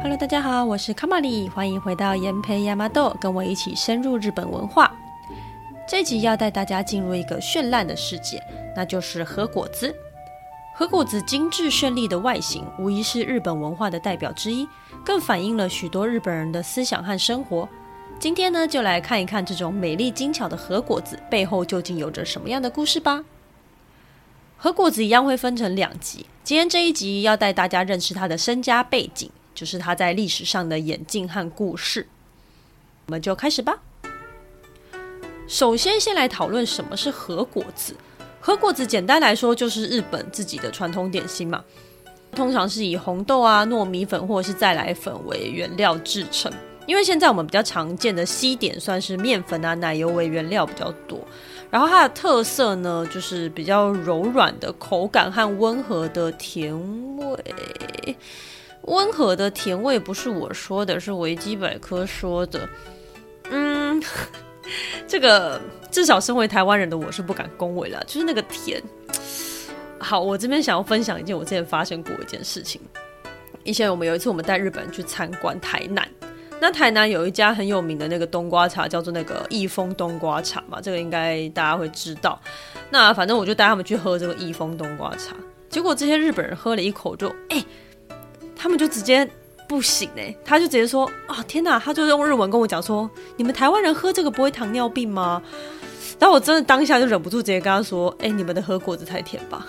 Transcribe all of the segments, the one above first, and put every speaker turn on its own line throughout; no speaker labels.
Hello，大家好，我是卡玛里，欢迎回到研培亚麻豆，跟我一起深入日本文化。这集要带大家进入一个绚烂的世界，那就是和果子。和果子精致绚丽的外形，无疑是日本文化的代表之一，更反映了许多日本人的思想和生活。今天呢，就来看一看这种美丽精巧的和果子背后究竟有着什么样的故事吧。和果子一样会分成两集，今天这一集要带大家认识他的身家背景，就是他在历史上的演进和故事。我们就开始吧。首先，先来讨论什么是和果子。和果子简单来说就是日本自己的传统点心嘛，通常是以红豆啊、糯米粉或者是再来粉为原料制成。因为现在我们比较常见的西点算是面粉啊、奶油为原料比较多。然后它的特色呢，就是比较柔软的口感和温和的甜味。温和的甜味不是我说的，是维基百科说的。嗯。这个至少身为台湾人的我是不敢恭维了，就是那个甜。好，我这边想要分享一件我之前发生过一件事情。以前我们有一次我们带日本人去参观台南，那台南有一家很有名的那个冬瓜茶，叫做那个益丰冬瓜茶嘛，这个应该大家会知道。那反正我就带他们去喝这个益丰冬瓜茶，结果这些日本人喝了一口就，哎，他们就直接。不行哎、欸，他就直接说啊、哦、天哪，他就用日文跟我讲说，你们台湾人喝这个不会糖尿病吗？然后我真的当下就忍不住直接跟他说，哎、欸，你们的喝果子太甜吧，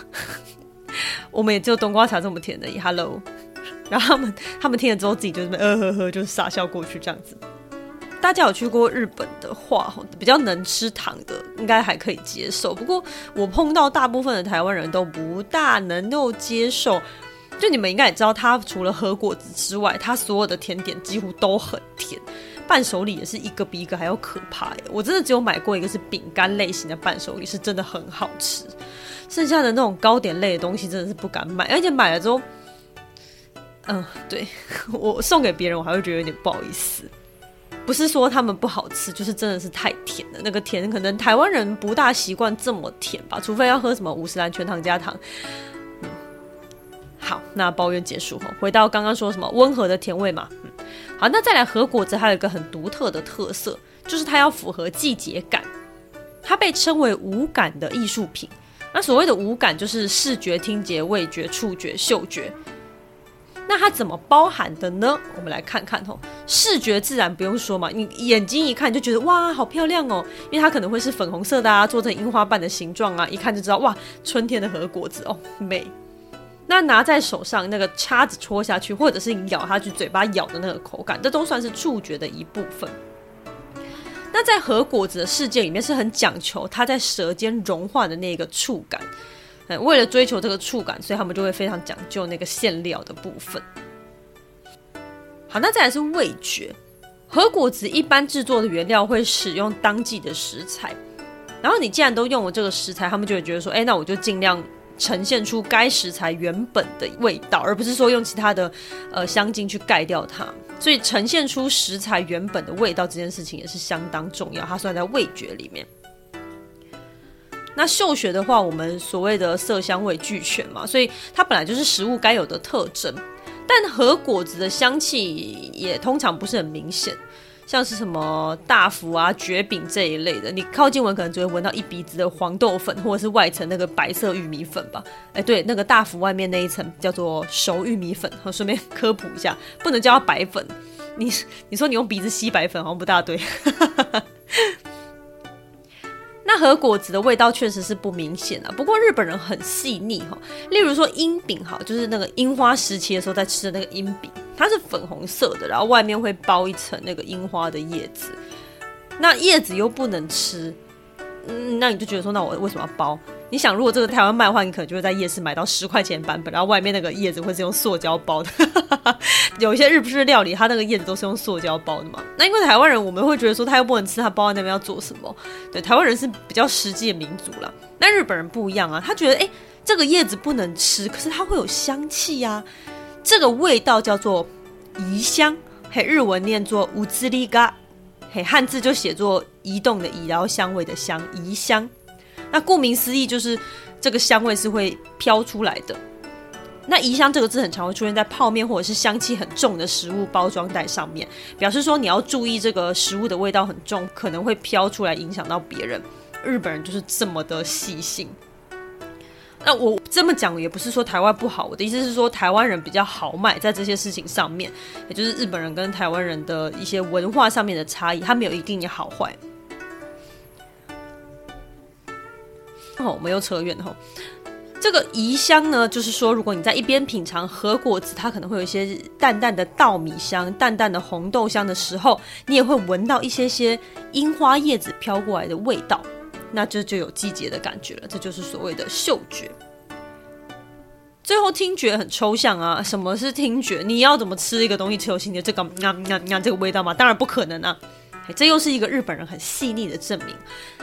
我们也只有冬瓜茶这么甜的。Hello，然后他们他们听了之后自己就是呃呵呵，就傻笑过去这样子。大家有去过日本的话，比较能吃糖的应该还可以接受，不过我碰到大部分的台湾人都不大能够接受。就你们应该也知道，它除了喝果子之外，它所有的甜点几乎都很甜，伴手礼也是一个比一个还要可怕耶。我真的只有买过一个是饼干类型的伴手礼，是真的很好吃。剩下的那种糕点类的东西真的是不敢买，而且买了之后，嗯，对，我送给别人，我还会觉得有点不好意思。不是说他们不好吃，就是真的是太甜了。那个甜可能台湾人不大习惯这么甜吧，除非要喝什么五十岚全糖加糖。好，那抱怨结束后，回到刚刚说什么温和的甜味嘛。嗯，好，那再来和果子还有一个很独特的特色，就是它要符合季节感。它被称为无感的艺术品。那所谓的无感就是视觉、听觉、味觉、触觉、嗅觉。那它怎么包含的呢？我们来看看吼。视觉自然不用说嘛，你眼睛一看就觉得哇，好漂亮哦，因为它可能会是粉红色的啊，做成樱花瓣的形状啊，一看就知道哇，春天的和果子哦，美。那拿在手上，那个叉子戳下去，或者是咬下去，嘴巴咬的那个口感，这都算是触觉的一部分。那在和果子的世界里面，是很讲求它在舌尖融化的那个触感。嗯，为了追求这个触感，所以他们就会非常讲究那个馅料的部分。好，那再来是味觉。和果子一般制作的原料会使用当季的食材，然后你既然都用了这个食材，他们就会觉得说，哎，那我就尽量。呈现出该食材原本的味道，而不是说用其他的呃香精去盖掉它。所以呈现出食材原本的味道这件事情也是相当重要，它算在味觉里面。那嗅觉的话，我们所谓的色香味俱全嘛，所以它本来就是食物该有的特征。但和果子的香气也通常不是很明显。像是什么大福啊、蕨饼这一类的，你靠近闻可能只会闻到一鼻子的黄豆粉，或者是外层那个白色玉米粉吧。哎，对，那个大福外面那一层叫做熟玉米粉。好，顺便科普一下，不能叫它白粉。你你说你用鼻子吸白粉，好像不大对。那和果子的味道确实是不明显啊，不过日本人很细腻哈。例如说樱饼哈，就是那个樱花时期的时候在吃的那个樱饼，它是粉红色的，然后外面会包一层那个樱花的叶子。那叶子又不能吃，嗯，那你就觉得说，那我为什么要包？你想，如果这个台湾卖的话，你可能就会在夜市买到十块钱版本，然后外面那个叶子会是用塑胶包的。有一些日式料理，它那个叶子都是用塑胶包的嘛。那因为台湾人，我们会觉得说，他又不能吃，他包在那边要做什么？对，台湾人是比较实际的民族啦。那日本人不一样啊，他觉得，哎，这个叶子不能吃，可是它会有香气呀、啊。这个味道叫做移香，嘿，日文念作乌兹里嘎，嘿，汉字就写作移动的移，然后香味的香，移香。那顾名思义，就是这个香味是会飘出来的。那移香这个字很常会出现在泡面或者是香气很重的食物包装袋上面，表示说你要注意这个食物的味道很重，可能会飘出来影响到别人。日本人就是这么的细心。那我这么讲也不是说台湾不好，我的意思是说台湾人比较豪迈在这些事情上面，也就是日本人跟台湾人的一些文化上面的差异，他没有一定的好坏。哦，我们又扯远了。这个宜香呢，就是说，如果你在一边品尝和果子，它可能会有一些淡淡的稻米香、淡淡的红豆香的时候，你也会闻到一些些樱花叶子飘过来的味道。那这就有季节的感觉了，这就是所谓的嗅觉。最后听觉很抽象啊，什么是听觉？你要怎么吃一个东西，吃有听觉？这个啊啊啊，这个味道吗？当然不可能啊！这又是一个日本人很细腻的证明。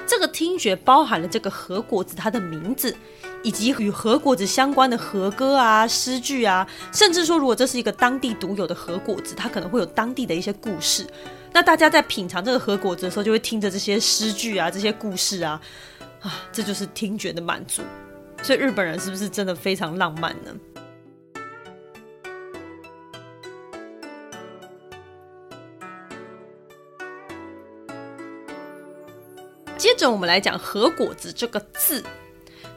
这个听觉包含了这个和果子它的名字，以及与和果子相关的和歌啊、诗句啊，甚至说，如果这是一个当地独有的和果子，它可能会有当地的一些故事。那大家在品尝这个和果子的时候，就会听着这些诗句啊、这些故事啊，啊，这就是听觉的满足。所以日本人是不是真的非常浪漫呢？接着我们来讲和果子这个字，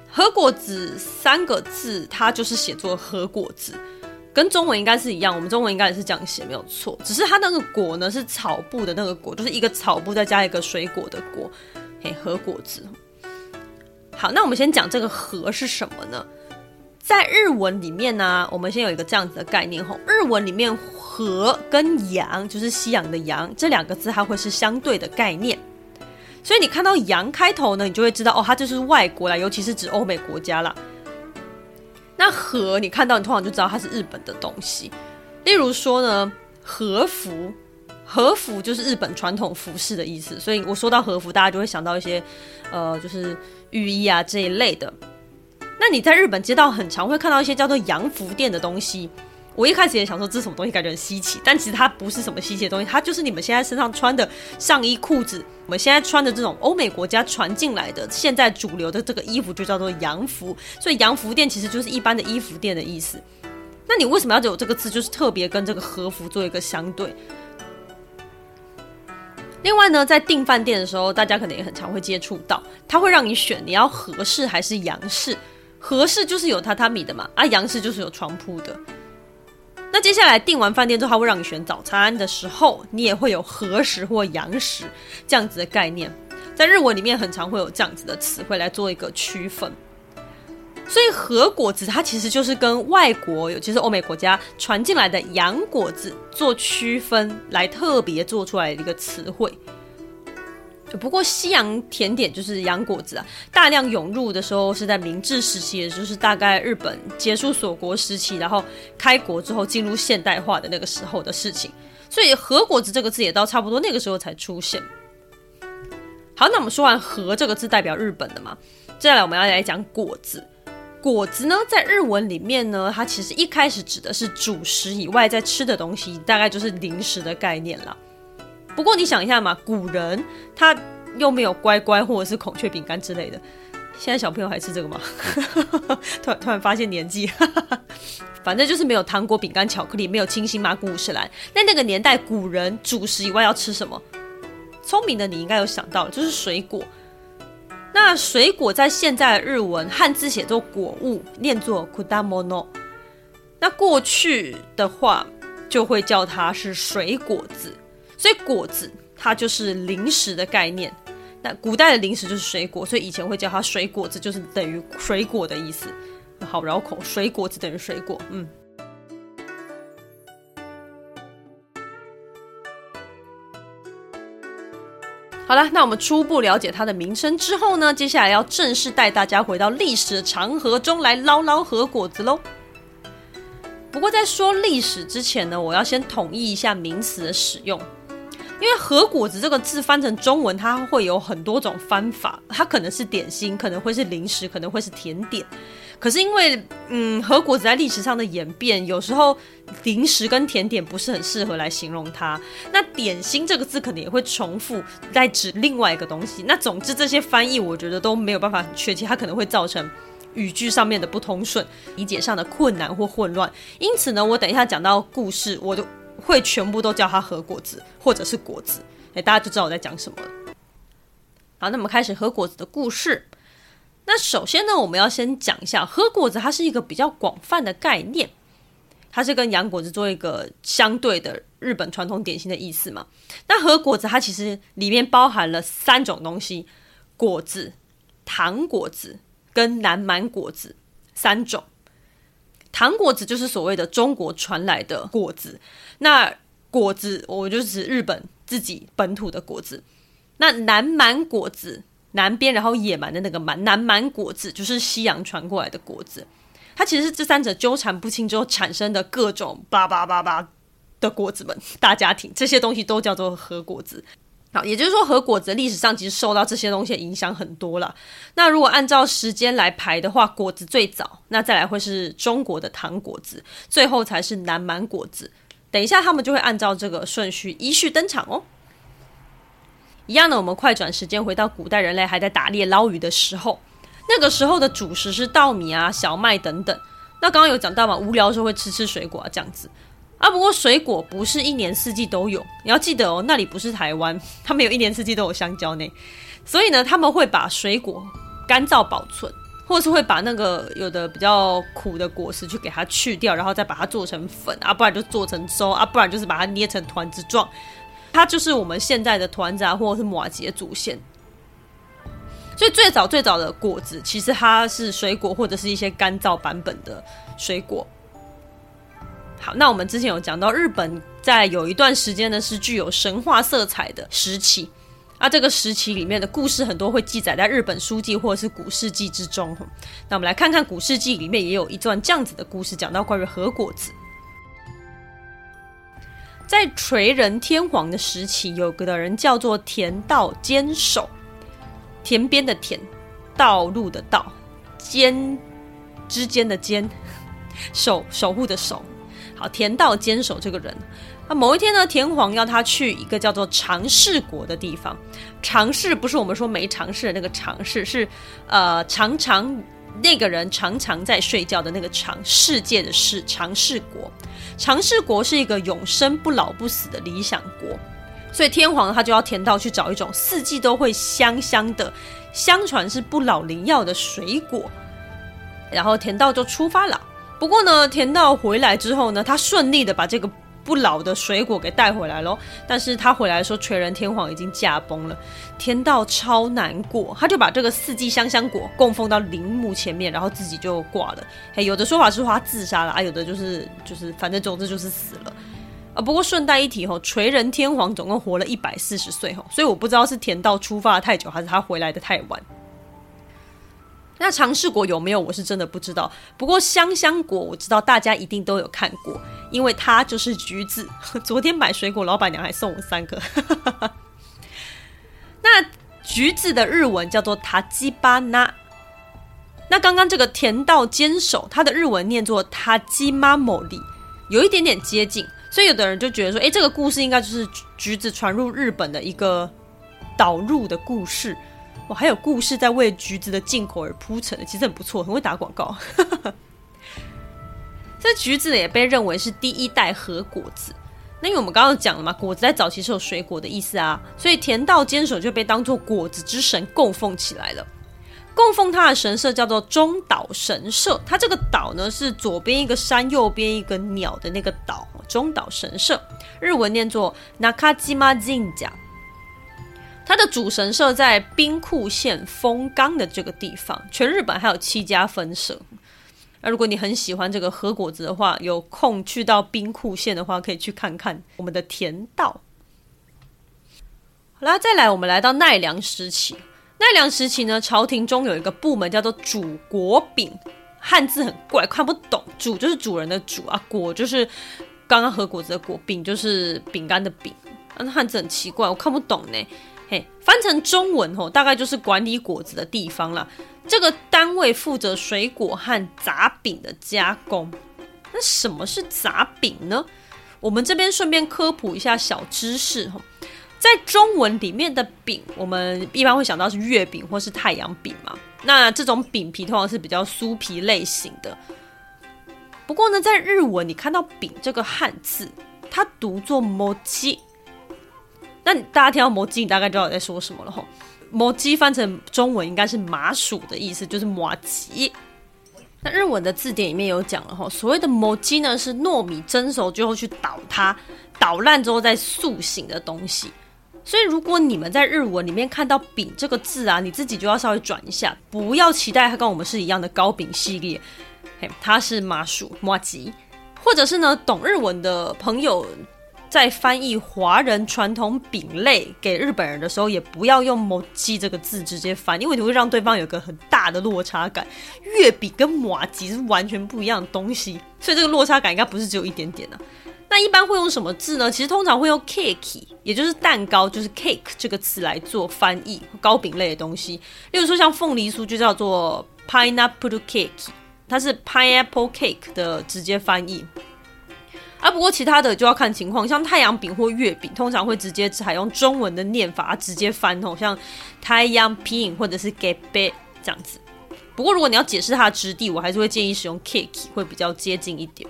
和果子三个字，它就是写作和果子。跟中文应该是一样，我们中文应该也是这样写，没有错。只是它那个果呢，是草部的那个果，就是一个草部再加一个水果的果，嘿，和菓子。好，那我们先讲这个和是什么呢？在日文里面呢、我们先有一个这样子的概念吼，日文里面和跟洋，就是西洋的洋，这两个字它会是相对的概念。所以你看到洋开头呢，你就会知道哦，它就是外国啦，尤其是指欧美国家啦。那和你看到，你通常就知道它是日本的东西。例如说呢，和服，和服就是日本传统服饰的意思。所以我说到和服，大家就会想到一些，呃，就是浴衣啊这一类的。那你在日本街道很常会看到一些叫做洋服店的东西。我一开始也想说这是什么东西，感觉很稀奇，但其实它不是什么稀奇的东西，它就是你们现在身上穿的上衣、裤子。我们现在穿的这种欧美国家传进来的，现在主流的这个衣服就叫做洋服，所以洋服店其实就是一般的衣服店的意思。那你为什么要有这个字，就是特别跟这个和服做一个相对？另外呢，在订饭店的时候，大家可能也很常会接触到，它会让你选你要和式还是洋式，和式就是有榻榻米的嘛，啊，洋式就是有床铺的。那接下来订完饭店之后，他会让你选早餐的时候，你也会有和食或羊食这样子的概念，在日文里面很常会有这样子的词汇来做一个区分。所以和果子它其实就是跟外国，尤其是欧美国家传进来的洋果子做区分，来特别做出来的一个词汇。不过西洋甜点就是洋果子啊，大量涌入的时候是在明治时期，也就是大概日本结束锁国时期，然后开国之后进入现代化的那个时候的事情。所以和果子这个字也到差不多那个时候才出现。好，那我们说完和这个字代表日本的嘛，接下来我们要来讲果子。果子呢，在日文里面呢，它其实一开始指的是主食以外在吃的东西，大概就是零食的概念了。不过你想一下嘛，古人他又没有乖乖或者是孔雀饼干之类的，现在小朋友还吃这个吗？突然突然发现年纪，反正就是没有糖果、饼干、巧克力，没有清新麻古五十岚。那那个年代，古人主食以外要吃什么？聪明的你应该有想到，就是水果。那水果在现在的日文汉字写作果物，念作 kudamono。那过去的话就会叫它是水果子。所以果子它就是零食的概念，那古代的零食就是水果，所以以前会叫它水果子，就是等于水果的意思。好绕口，水果子等于水果，嗯。好了，那我们初步了解它的名称之后呢，接下来要正式带大家回到历史的长河中来捞捞和果子喽。不过在说历史之前呢，我要先统一一下名词的使用。因为和果子这个字翻成中文，它会有很多种翻法，它可能是点心，可能会是零食，可能会是甜点。可是因为，嗯，和果子在历史上的演变，有时候零食跟甜点不是很适合来形容它。那点心这个字可能也会重复在指另外一个东西。那总之这些翻译，我觉得都没有办法很确切，它可能会造成语句上面的不通顺，理解上的困难或混乱。因此呢，我等一下讲到故事，我就会全部都叫它和果子或者是果子，哎，大家就知道我在讲什么了。好，那么开始和果子的故事。那首先呢，我们要先讲一下和果子，它是一个比较广泛的概念，它是跟洋果子做一个相对的日本传统点心的意思嘛。那和果子它其实里面包含了三种东西：果子、糖果子跟南蛮果子三种。糖果子就是所谓的中国传来的果子，那果子我就指日本自己本土的果子。那南蛮果子。南边，然后野蛮的那个蛮，南蛮果子就是西洋传过来的果子，它其实是这三者纠缠不清之后产生的各种叭叭叭叭的果子们，大家庭这些东西都叫做和果子。好，也就是说和果子历史上其实受到这些东西的影响很多了。那如果按照时间来排的话，果子最早，那再来会是中国的糖果子，最后才是南蛮果子。等一下他们就会按照这个顺序依序登场哦。一样的，我们快转时间回到古代人类还在打猎捞鱼的时候，那个时候的主食是稻米啊、小麦等等。那刚刚有讲到嘛，无聊的时候会吃吃水果啊，这样子啊。不过水果不是一年四季都有，你要记得哦，那里不是台湾，他们有一年四季都有香蕉呢。所以呢，他们会把水果干燥保存，或是会把那个有的比较苦的果实去给它去掉，然后再把它做成粉啊，不然就做成粥啊，不然就是把它捏成团子状。它就是我们现在的团子啊，或者是麻糬祖先。所以最早最早的果子，其实它是水果或者是一些干燥版本的水果。好，那我们之前有讲到，日本在有一段时间呢是具有神话色彩的时期。啊，这个时期里面的故事很多会记载在日本书纪或者是古世纪之中。那我们来看看古世纪里面也有一段这样子的故事，讲到关于和果子。在垂仁天皇的时期，有个的人叫做田道坚守，田边的田，道路的道，间之间的间，守守护的守。好，田道坚守这个人，那某一天呢，天皇要他去一个叫做长世国的地方。长世不是我们说没尝试的那个尝试，是呃常常。那个人常常在睡觉的那个长世界的世长世国，长世国是一个永生不老不死的理想国，所以天皇他就要田道去找一种四季都会香香的，相传是不老灵药的水果，然后田道就出发了。不过呢，田道回来之后呢，他顺利的把这个。不老的水果给带回来喽，但是他回来的时候，垂仁天皇已经驾崩了，田道超难过，他就把这个四季香香果供奉到陵墓前面，然后自己就挂了。嘿，有的说法是说他自杀了啊，有的就是就是反正总之就是死了啊。不过顺带一提吼，垂仁天皇总共活了一百四十岁吼，所以我不知道是田道出发的太久，还是他回来的太晚。那尝试过有没有？我是真的不知道。不过香香果我知道，大家一定都有看过，因为它就是橘子。昨天买水果，老板娘还送我三个。那橘子的日文叫做塔吉巴纳。那刚刚这个田道坚守，它的日文念作塔吉马莫里，有一点点接近。所以有的人就觉得说，哎，这个故事应该就是橘子传入日本的一个导入的故事。我还有故事在为橘子的进口而铺陈的，其实很不错，很会打广告。这橘子也被认为是第一代核果子。那因为我们刚刚讲了嘛，果子在早期是有水果的意思啊，所以田道坚守就被当作果子之神供奉起来了。供奉他的神社叫做中岛神社，它这个岛呢是左边一个山，右边一个鸟的那个岛。中岛神社日文念作 Nakajima Jinja。它的主神社在兵库县丰冈的这个地方，全日本还有七家分社。那如果你很喜欢这个和果子的话，有空去到兵库县的话，可以去看看我们的田道。好啦，再来，我们来到奈良时期。奈良时期呢，朝廷中有一个部门叫做主果饼，汉字很怪，看不懂。主就是主人的主啊，果就是刚刚和果子的果，饼就是饼干的饼。那汉字很奇怪，我看不懂呢。翻成中文吼，大概就是管理果子的地方啦。这个单位负责水果和杂饼的加工。那什么是杂饼呢？我们这边顺便科普一下小知识吼，在中文里面的饼，我们一般会想到是月饼或是太阳饼嘛。那这种饼皮通常是比较酥皮类型的。不过呢，在日文你看到“饼”这个汉字，它读作 “mochi”。那大家听到 “mochi”，你大概知道我在说什么了吼。“mochi” 翻成中文应该是麻薯的意思，就是麻糬。那日文的字典里面有讲了吼，所谓的 “mochi” 呢，是糯米蒸熟之后去捣它，捣烂之后再塑形的东西。所以如果你们在日文里面看到“饼”这个字啊，你自己就要稍微转一下，不要期待它跟我们是一样的糕饼系列。嘿，它是麻薯麻吉，或者是呢，懂日文的朋友。在翻译华人传统饼类给日本人的时候，也不要用 “mochi” 这个字直接翻，因为你会让对方有个很大的落差感。月饼跟麻糬是完全不一样的东西，所以这个落差感应该不是只有一点点的。那一般会用什么字呢？其实通常会用 “cake”，也就是蛋糕，就是 “cake” 这个词来做翻译糕饼类的东西。例如说像凤梨酥就叫做 “pineapple cake”，它是 “pineapple cake” 的直接翻译。啊，不过其他的就要看情况，像太阳饼或月饼，通常会直接采用中文的念法，直接翻哦，像太阳饼或者是 gape 这样子。不过如果你要解释它的质地，我还是会建议使用 cake，会比较接近一点。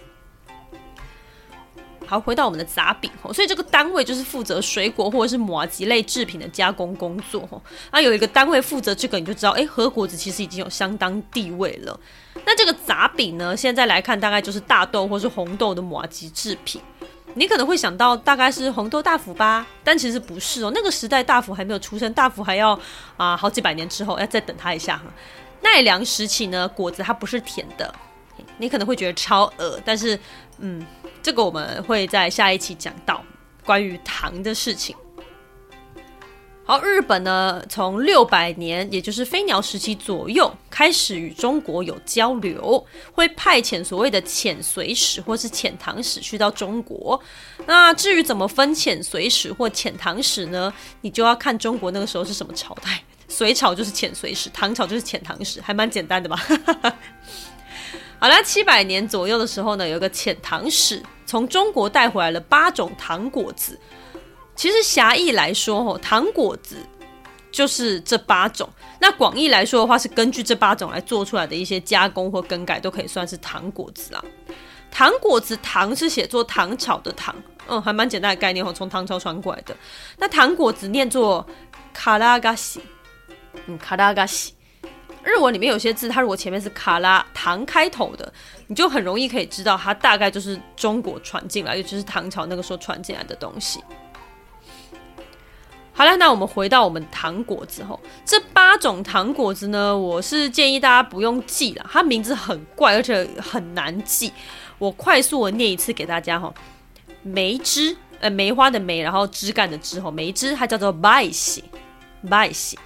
好，回到我们的杂饼哦，所以这个单位就是负责水果或者是马吉类制品的加工工作哦。那有一个单位负责这个，你就知道，哎，和果子其实已经有相当地位了。那这个杂饼呢，现在来看大概就是大豆或是红豆的马吉制品。你可能会想到大概是红豆大福吧，但其实不是哦。那个时代大福还没有出生，大福还要啊好几百年之后要再等它一下哈。奈良时期呢，果子它不是甜的，你可能会觉得超恶，但是嗯。这个我们会在下一期讲到关于糖的事情。好，日本呢，从六百年，也就是飞鸟时期左右，开始与中国有交流，会派遣所谓的遣隋使或是遣唐使去到中国。那至于怎么分遣隋使或遣唐使呢？你就要看中国那个时候是什么朝代。隋朝就是遣隋使，唐朝就是遣唐使，还蛮简单的吧？好了，七百年左右的时候呢，有一个遣唐使从中国带回来了八种糖果子。其实狭义来说，哦，糖果子就是这八种。那广义来说的话，是根据这八种来做出来的一些加工或更改，都可以算是糖果子啊。糖果子“糖”是写作唐朝的“糖”，嗯，还蛮简单的概念哦，从唐朝传过来的。那糖果子念作卡拉嘎西，嗯，卡拉嘎西。日文里面有些字，它如果前面是卡拉唐开头的，你就很容易可以知道它大概就是中国传进来，尤其是唐朝那个时候传进来的东西。好了，那我们回到我们糖果子后，这八种糖果子呢，我是建议大家不用记了，它名字很怪，而且很难记。我快速的念一次给大家哈，梅枝，呃，梅花的梅，然后枝干的枝，哈，梅枝它叫做梅西，梅西。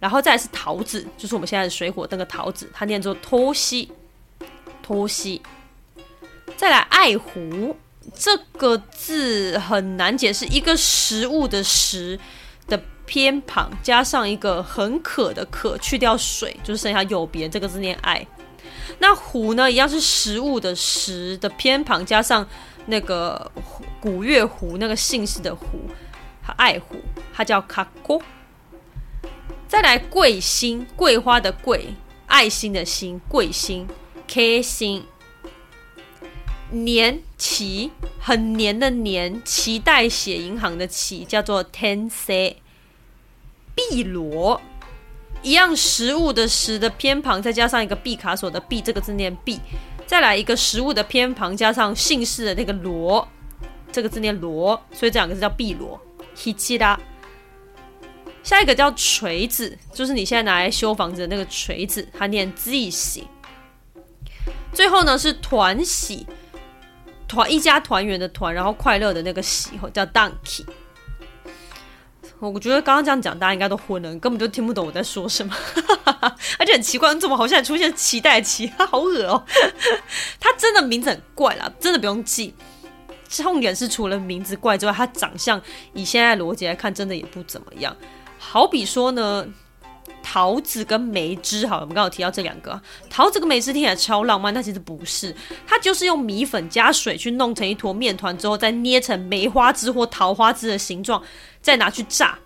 然后再是桃子，就是我们现在的水果那个桃子，它念作托西，托西。再来爱湖这个字很难解释，一个食物的食的偏旁加上一个很渴的渴，去掉水就是剩下右边这个字念爱。那湖呢，一样是食物的食的偏旁加上那个古月湖那个姓氏的胡，它爱湖，它叫卡锅。再来桂心，桂花的桂，爱心的心，桂心，K 心。年期很黏的黏，脐带血银行的脐叫做 ten c。碧螺一样食物的食的偏旁，再加上一个毕卡索的毕，这个字念毕。再来一个食物的偏旁，加上姓氏的那个罗，这个字念罗，所以这两个字叫碧螺。希奇拉。下一个叫锤子，就是你现在拿来修房子的那个锤子，它念 z 喜。最后呢是团喜，团一家团圆的团，然后快乐的那个喜，叫 donkey。我觉得刚刚这样讲，大家应该都昏了，根本就听不懂我在说什么，而且很奇怪，你怎么好像出现脐带脐，好恶哦！它真的名字很怪啦，真的不用记。重点是除了名字怪之外，它长相以现在逻辑来看，真的也不怎么样。好比说呢，桃子跟梅枝，好了，我们刚刚提到这两个，桃子跟梅枝听起来超浪漫，但其实不是，它就是用米粉加水去弄成一坨面团之后，再捏成梅花枝或桃花枝的形状，再拿去炸。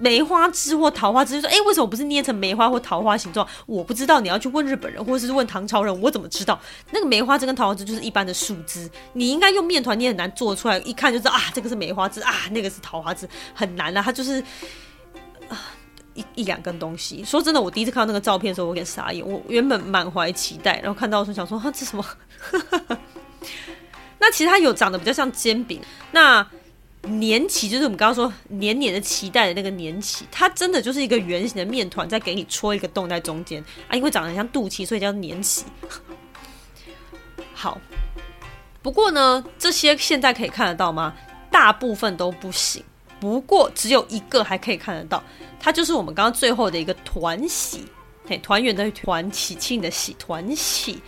梅花枝或桃花枝，就说哎，为什么不是捏成梅花或桃花形状？我不知道，你要去问日本人，或者是问唐朝人，我怎么知道？那个梅花枝跟桃花枝就是一般的树枝，你应该用面团，你很难做出来，一看就知道啊，这个是梅花枝啊，那个是桃花枝，很难啊，它就是啊。一一两根东西，说真的，我第一次看到那个照片的时候，我有点傻眼。我原本满怀期待，然后看到的时候想说，哈，这什么？那其实它有长得比较像煎饼。那年起就是我们刚刚说黏黏的脐带的那个年起，它真的就是一个圆形的面团，在给你戳一个洞在中间啊，因为长得很像肚脐，所以叫年起。好，不过呢，这些现在可以看得到吗？大部分都不行。不过只有一个还可以看得到，它就是我们刚刚最后的一个团喜，嘿，团圆的团，喜庆的喜，团喜。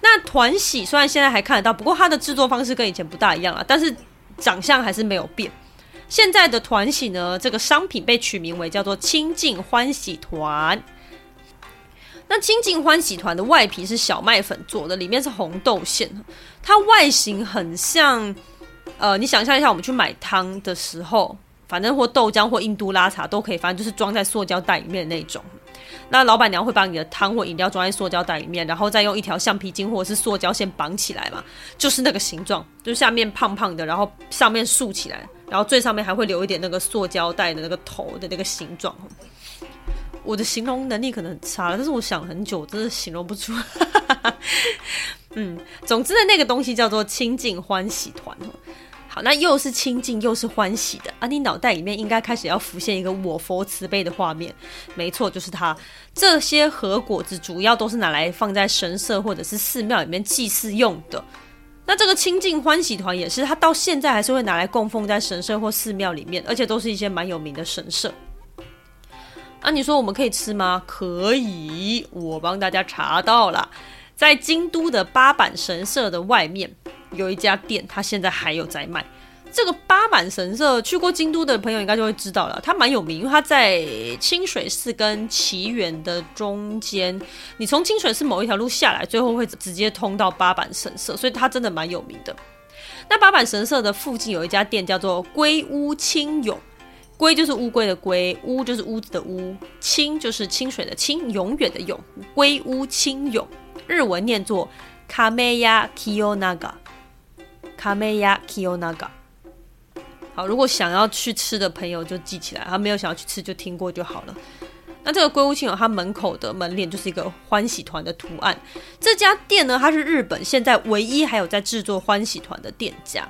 那团喜虽然现在还看得到，不过它的制作方式跟以前不大一样了，但是长相还是没有变。现在的团喜呢，这个商品被取名为叫做清净欢喜团。那清净欢喜团的外皮是小麦粉做的，里面是红豆馅，它外形很像，呃，你想象一下，我们去买汤的时候。反正或豆浆或印度拉茶都可以，反正就是装在塑胶袋里面的那种。那老板娘会把你的汤或饮料装在塑胶袋里面，然后再用一条橡皮筋或者是塑胶线绑起来嘛，就是那个形状，就是下面胖胖的，然后上面竖起来，然后最上面还会留一点那个塑胶袋的那个头的那个形状。我的形容能力可能很差，但是我想很久，真的形容不出。嗯，总之的那个东西叫做清净欢喜团。好，那又是清净又是欢喜的啊！你脑袋里面应该开始要浮现一个我佛慈悲的画面，没错，就是它。这些和果子主要都是拿来放在神社或者是寺庙里面祭祀用的。那这个清净欢喜团也是，它到现在还是会拿来供奉在神社或寺庙里面，而且都是一些蛮有名的神社。啊，你说我们可以吃吗？可以，我帮大家查到了，在京都的八坂神社的外面。有一家店，它现在还有在卖。这个八坂神社，去过京都的朋友应该就会知道了，它蛮有名，因为它在清水寺跟祇园的中间。你从清水寺某一条路下来，最后会直接通到八坂神社，所以它真的蛮有名的。那八坂神社的附近有一家店，叫做龟屋清永。龟就是乌龟的龟，屋就是屋子的屋，清就是清水的清，永远的永。龟屋清永，日文念作卡梅亚 Kiyonaga。卡梅亚 Kiyonaga，好，如果想要去吃的朋友就记起来，他没有想要去吃就听过就好了。那这个龟屋清永，它门口的门脸就是一个欢喜团的图案。这家店呢，它是日本现在唯一还有在制作欢喜团的店家。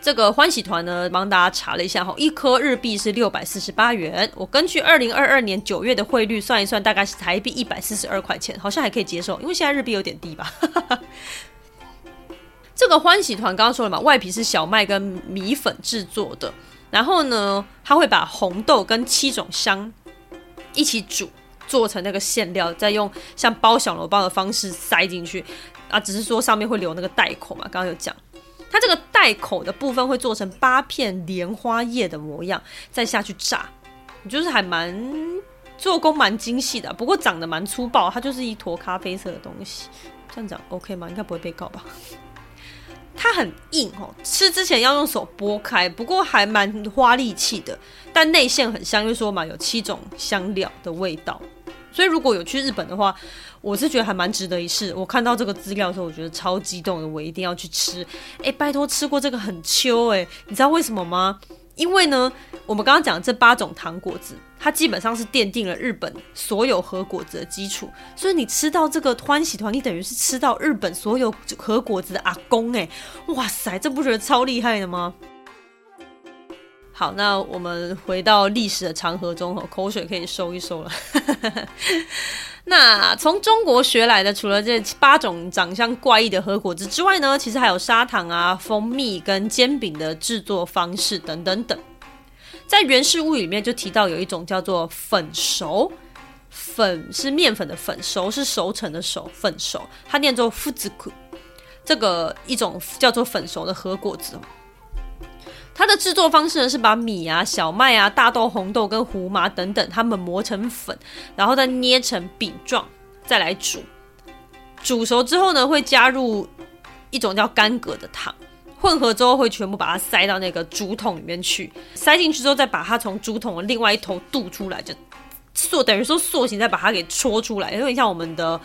这个欢喜团呢，帮大家查了一下哈，一颗日币是六百四十八元。我根据二零二二年九月的汇率算一算，大概是台币一百四十二块钱，好像还可以接受，因为现在日币有点低吧。这个欢喜团刚刚说了嘛，外皮是小麦跟米粉制作的，然后呢，他会把红豆跟七种香一起煮，做成那个馅料，再用像包小笼包的方式塞进去啊，只是说上面会留那个袋口嘛。刚刚有讲，它这个袋口的部分会做成八片莲花叶的模样，再下去炸，就是还蛮做工蛮精细的，不过长得蛮粗暴，它就是一坨咖啡色的东西，这样讲 OK 吗？应该不会被告吧？它很硬哦，吃之前要用手剥开，不过还蛮花力气的。但内馅很香，因为说嘛有七种香料的味道，所以如果有去日本的话，我是觉得还蛮值得一试。我看到这个资料的时候，我觉得超激动的，我一定要去吃。哎，拜托，吃过这个很秋哎，你知道为什么吗？因为呢，我们刚刚讲这八种糖果子，它基本上是奠定了日本所有和果子的基础。所以你吃到这个欢喜团，你等于是吃到日本所有和果子的阿公哎！哇塞，这不觉得超厉害的吗？好，那我们回到历史的长河中，口水可以收一收了。那从中国学来的，除了这八种长相怪异的核果子之外呢，其实还有砂糖啊、蜂蜜跟煎饼的制作方式等等等。在《源氏物语》里面就提到有一种叫做粉熟，粉是面粉的粉，熟是熟成的熟，粉熟，它念作富子库，这个一种叫做粉熟的核果子。它的制作方式呢，是把米啊、小麦啊、大豆、红豆跟胡麻等等，它们磨成粉，然后再捏成饼状，再来煮。煮熟之后呢，会加入一种叫干葛的糖，混合之后会全部把它塞到那个竹筒里面去，塞进去之后再把它从竹筒的另外一头渡出来，就塑等于说塑形，再把它给戳出来，有点像我们的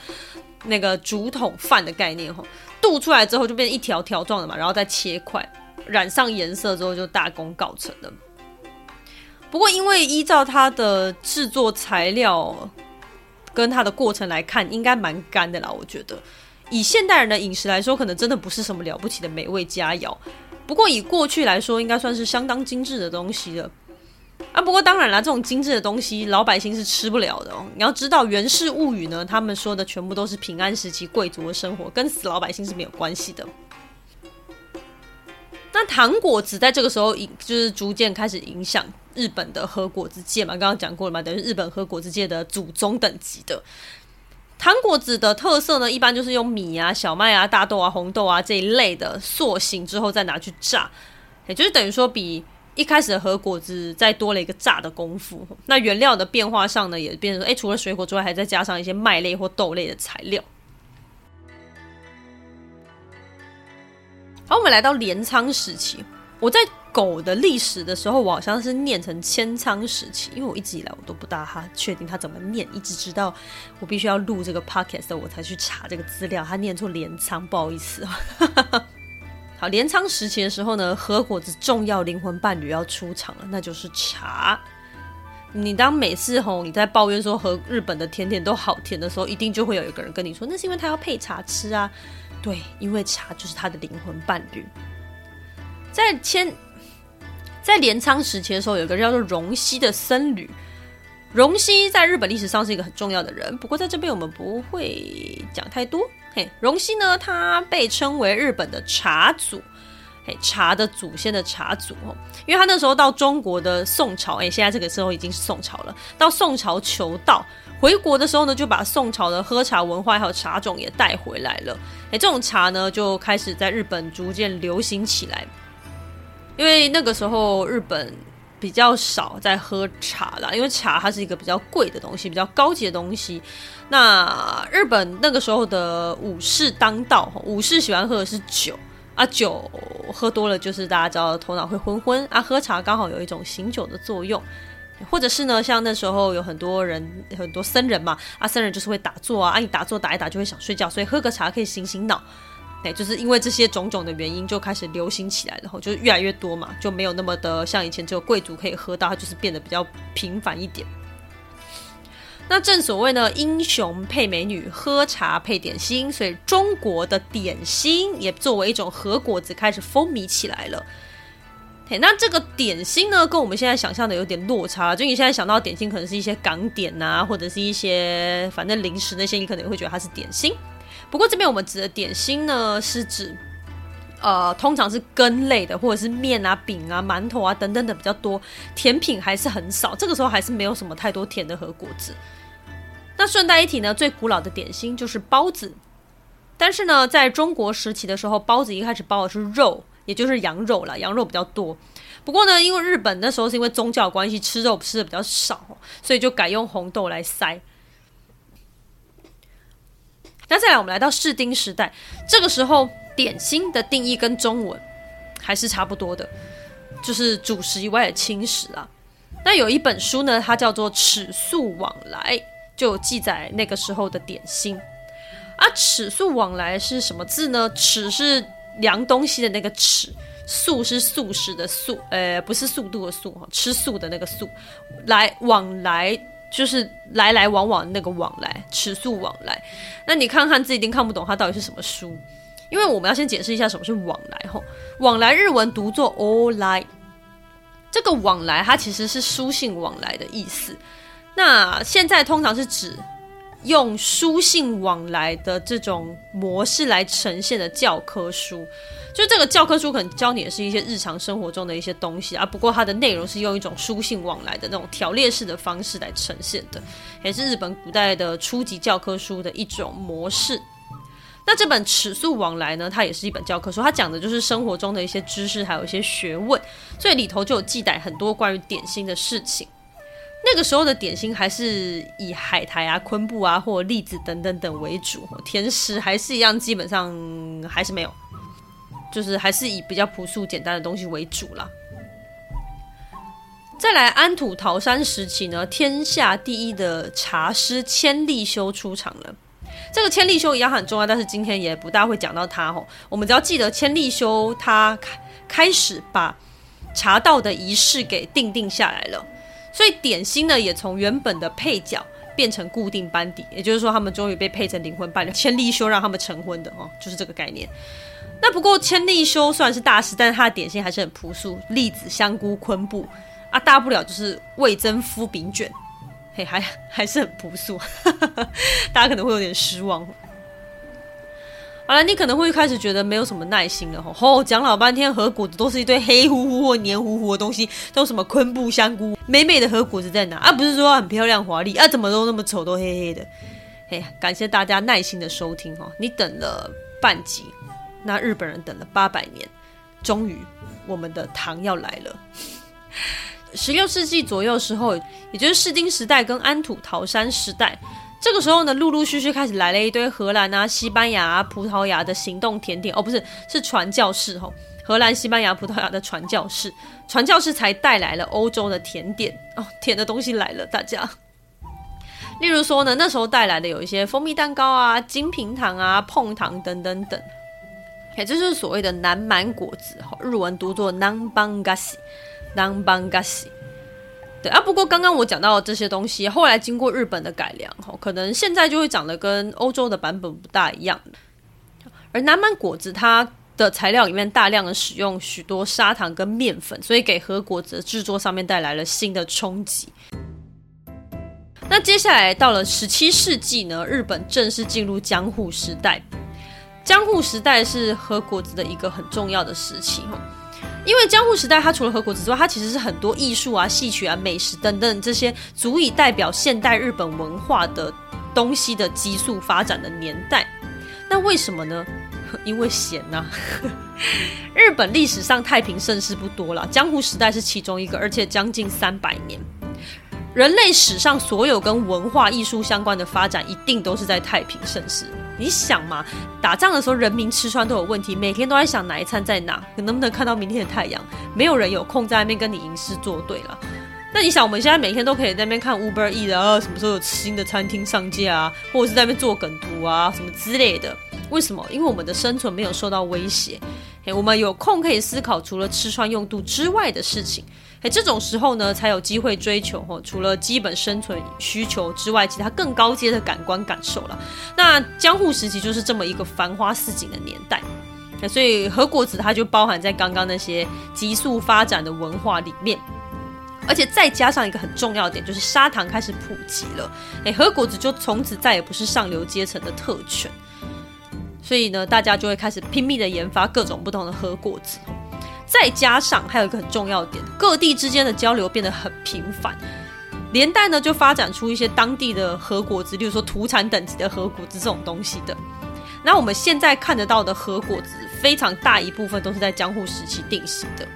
那个竹筒饭的概念哈。渡出来之后就变成一条条状的嘛，然后再切块，染上颜色之后就大功告成了。不过因为依照它的制作材料跟它的过程来看，应该蛮干的啦，我觉得。以现代人的饮食来说，可能真的不是什么了不起的美味佳肴。不过以过去来说，应该算是相当精致的东西了。啊，不过当然啦，这种精致的东西，老百姓是吃不了的哦。你要知道，《源氏物语》呢，他们说的全部都是平安时期贵族的生活，跟死老百姓是没有关系的。糖果子在这个时候影，就是逐渐开始影响日本的和果子界嘛。刚刚讲过了嘛，等于日本和果子界的祖宗等级的。糖果子的特色呢，一般就是用米啊、小麦啊、大豆啊、红豆啊这一类的塑形之后再拿去炸，也就是等于说比一开始的和果子再多了一个炸的功夫。那原料的变化上呢，也变成说，哎，除了水果之外，还再加上一些麦类或豆类的材料。好，我们来到镰仓时期，我在。狗的历史的时候，我好像是念成千仓时期，因为我一直以来我都不大哈确定它怎么念，一直直到我必须要录这个 podcast，我才去查这个资料，它念错镰仓，不好意思啊。好，镰仓时期的时候呢，和果子重要灵魂伴侣要出场了，那就是茶。你当每次吼你在抱怨说和日本的甜点都好甜的时候，一定就会有一个人跟你说，那是因为他要配茶吃啊。对，因为茶就是他的灵魂伴侣，在千。在镰仓时期的时候，有一个叫做荣西的僧侣。荣西在日本历史上是一个很重要的人，不过在这边我们不会讲太多。嘿，荣西呢，他被称为日本的茶祖，嘿，茶的祖先的茶祖哦，因为他那时候到中国的宋朝，哎，现在这个时候已经是宋朝了。到宋朝求道，回国的时候呢，就把宋朝的喝茶文化还有茶种也带回来了。哎，这种茶呢，就开始在日本逐渐流行起来。因为那个时候日本比较少在喝茶啦，因为茶它是一个比较贵的东西，比较高级的东西。那日本那个时候的武士当道，武士喜欢喝的是酒啊，酒喝多了就是大家知道头脑会昏昏啊，喝茶刚好有一种醒酒的作用，或者是呢，像那时候有很多人很多僧人嘛，啊僧人就是会打坐啊，啊你打坐打一打就会想睡觉，所以喝个茶可以醒醒脑。哎，就是因为这些种种的原因，就开始流行起来，然后就越来越多嘛，就没有那么的像以前只有贵族可以喝到，它就是变得比较频繁一点。那正所谓呢，英雄配美女，喝茶配点心，所以中国的点心也作为一种和果子开始风靡起来了。嘿，那这个点心呢，跟我们现在想象的有点落差，就你现在想到点心，可能是一些港点啊，或者是一些反正零食那些，你可能会觉得它是点心。不过这边我们指的点心呢，是指，呃，通常是根类的，或者是面啊、饼啊、馒头啊等等的比较多，甜品还是很少。这个时候还是没有什么太多甜的和果子。那顺带一提呢，最古老的点心就是包子。但是呢，在中国时期的时候，包子一开始包的是肉，也就是羊肉啦，羊肉比较多。不过呢，因为日本那时候是因为宗教关系，吃肉吃的比较少，所以就改用红豆来塞。那再来，我们来到室町时代，这个时候点心的定义跟中文还是差不多的，就是主食以外的轻食啊。那有一本书呢，它叫做《尺素往来》，就记载那个时候的点心。啊，尺素往来是什么字呢？尺是量东西的那个尺，素是素食的素，呃，不是速度的速，哈吃素的那个素，来往来。就是来来往往那个往来，尺素往来。那你看汉字一定看不懂它到底是什么书，因为我们要先解释一下什么是往来吼。往来日文读作 “o 来”，这个往来它其实是书信往来的意思。那现在通常是指。用书信往来的这种模式来呈现的教科书，就这个教科书可能教你的是一些日常生活中的一些东西啊，不过它的内容是用一种书信往来的那种条列式的方式来呈现的，也是日本古代的初级教科书的一种模式。那这本尺素往来呢，它也是一本教科书，它讲的就是生活中的一些知识，还有一些学问，所以里头就有记载很多关于点心的事情。那个时候的点心还是以海苔啊、昆布啊或栗子等等等为主，甜食还是一样，基本上还是没有。就是还是以比较朴素简单的东西为主啦。再来安土桃山时期呢，天下第一的茶师千利休出场了。这个千利休一样很重要，但是今天也不大会讲到他哦。我们只要记得千利休他开开始把茶道的仪式给定定下来了，所以点心呢也从原本的配角变成固定班底，也就是说他们终于被配成灵魂伴侣。千利休让他们成婚的哦，就是这个概念。那不过千利休虽然是大师，但是他的点心还是很朴素，栗子、香菇、昆布啊，大不了就是味增敷饼卷。嘿，还还是很朴素，大家可能会有点失望。好了，你可能会开始觉得没有什么耐心了吼，吼讲老半天，和果子都是一堆黑乎乎或黏糊糊的东西，都什么昆布、香菇，美美的和果子在哪？啊，不是说很漂亮华丽啊，怎么都那么丑，都黑黑的。嘿，感谢大家耐心的收听哈，你等了半集，那日本人等了八百年，终于我们的糖要来了。十六世纪左右的时候，也就是室町时代跟安土桃山时代，这个时候呢，陆陆续续开始来了一堆荷兰啊、西班牙啊、葡萄牙的行动甜点哦，不是，是传教士吼，荷兰、西班牙、葡萄牙的传教士，传教士才带来了欧洲的甜点哦，甜的东西来了，大家。例如说呢，那时候带来的有一些蜂蜜蛋糕啊、金平糖啊、碰糖等等等，也就是所谓的南蛮果子，日文读作 Nanbangasi。当邦嘎西，对啊。不过刚刚我讲到的这些东西，后来经过日本的改良，吼，可能现在就会长得跟欧洲的版本不大一样。而南蛮果子，它的材料里面大量的使用许多砂糖跟面粉，所以给和果子的制作上面带来了新的冲击。那接下来到了十七世纪呢，日本正式进入江户时代。江户时代是和果子的一个很重要的时期，因为江户时代，它除了和果子之外，它其实是很多艺术啊、戏曲啊、美食等等这些足以代表现代日本文化的东西的急速发展的年代。那为什么呢？因为闲呐、日本历史上太平盛世不多了，江户时代是其中一个，而且将近三百年。人类史上所有跟文化艺术相关的发展，一定都是在太平盛世。你想嘛，打仗的时候人民吃穿都有问题，每天都在想哪一餐在哪，能不能看到明天的太阳？没有人有空在那边跟你吟诗作对了。那你想，我们现在每天都可以在那边看 Uber E 的啊，什么时候有新的餐厅上架啊，或者是在那边做梗图啊，什么之类的？为什么？因为我们的生存没有受到威胁，我们有空可以思考除了吃穿用度之外的事情。哎，这种时候呢，才有机会追求吼，除了基本生存需求之外，其他更高阶的感官感受了。那江户时期就是这么一个繁花似锦的年代，所以和果子它就包含在刚刚那些急速发展的文化里面，而且再加上一个很重要点，就是砂糖开始普及了，哎，和果子就从此再也不是上流阶层的特权，所以呢，大家就会开始拼命的研发各种不同的和果子。再加上还有一个很重要的点，各地之间的交流变得很频繁，连带呢就发展出一些当地的和果子，例如说土产等级的和果子这种东西的。那我们现在看得到的和果子，非常大一部分都是在江户时期定型的。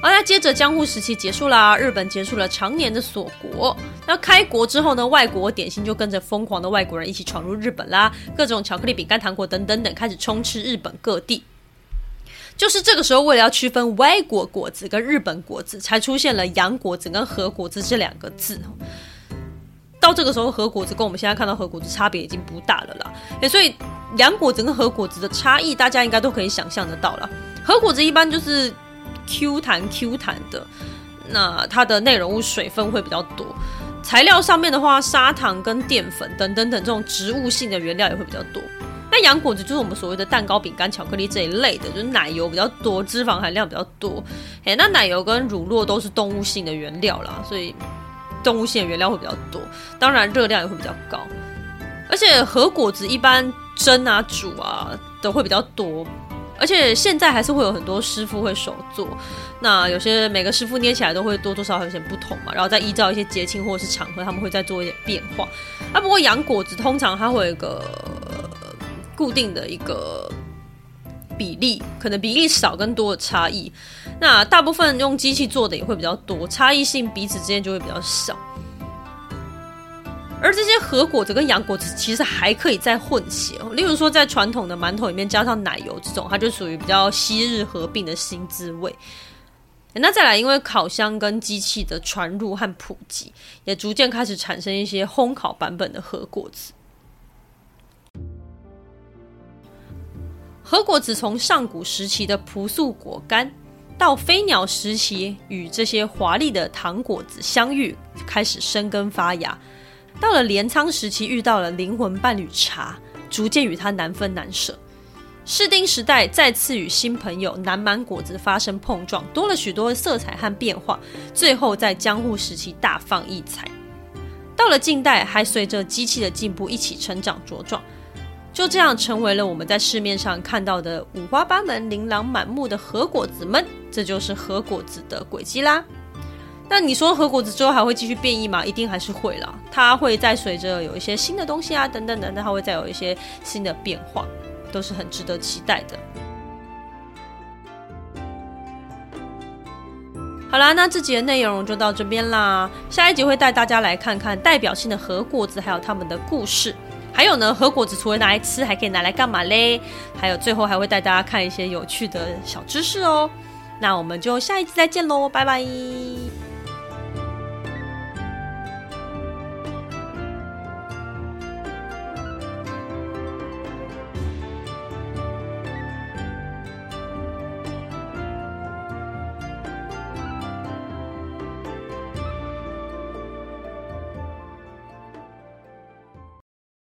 好，那接着江户时期结束啦，日本结束了常年的锁国。那开国之后呢，外国点心就跟着疯狂的外国人一起闯入日本啦，各种巧克力、饼干、糖果等等等开始充斥日本各地。就是这个时候，为了要区分外国果子跟日本果子，才出现了洋果子跟和果子这两个字。到这个时候，和果子跟我们现在看到和果子差别已经不大了啦。诶，所以洋果子跟和果子的差异，大家应该都可以想象得到了。和果子一般就是 Q 弹 Q 弹的，那它的内容物水分会比较多。材料上面的话，砂糖跟淀粉等等等这种植物性的原料也会比较多。那洋果子就是我们所谓的蛋糕、饼干、巧克力这一类的，就是奶油比较多，脂肪含量比较多。哎，那奶油跟乳酪都是动物性的原料啦，所以动物性的原料会比较多，当然热量也会比较高。而且和果子一般蒸啊、煮啊都会比较多，而且现在还是会有很多师傅会手做。那有些每个师傅捏起来都会多多少少有些不同嘛，然后再依照一些节庆或者是场合，他们会再做一点变化。啊，不过洋果子通常它会有一个。固定的一个比例，可能比例少跟多的差异。那大部分用机器做的也会比较多，差异性彼此之间就会比较少。而这些核果子跟洋果子其实还可以再混血，例如说在传统的馒头里面加上奶油这种，它就属于比较昔日合并的新滋味。那再来，因为烤箱跟机器的传入和普及，也逐渐开始产生一些烘烤版本的核果子。和果子从上古时期的朴素果干，到飞鸟时期与这些华丽的糖果子相遇，开始生根发芽。到了镰仓时期，遇到了灵魂伴侣茶，逐渐与它难分难舍。士丁时代再次与新朋友南蛮果子发生碰撞，多了许多色彩和变化。最后在江户时期大放异彩。到了近代，还随着机器的进步一起成长茁壮，就这样成为了我们在市面上看到的五花八门、琳琅满目的核果子们。这就是核果子的轨迹啦。那你说核果子之后还会继续变异吗？一定还是会啦，它会再随着有一些新的东西啊，等等等等，它会再有一些新的变化，都是很值得期待的。好啦，那这集的内容就到这边啦。下一集会带大家来看看代表性的核果子，还有他们的故事。还有呢，和果子除了拿来吃，还可以拿来干嘛嘞？还有最后还会带大家看一些有趣的小知识哦。那我们就下一次再见喽，拜拜。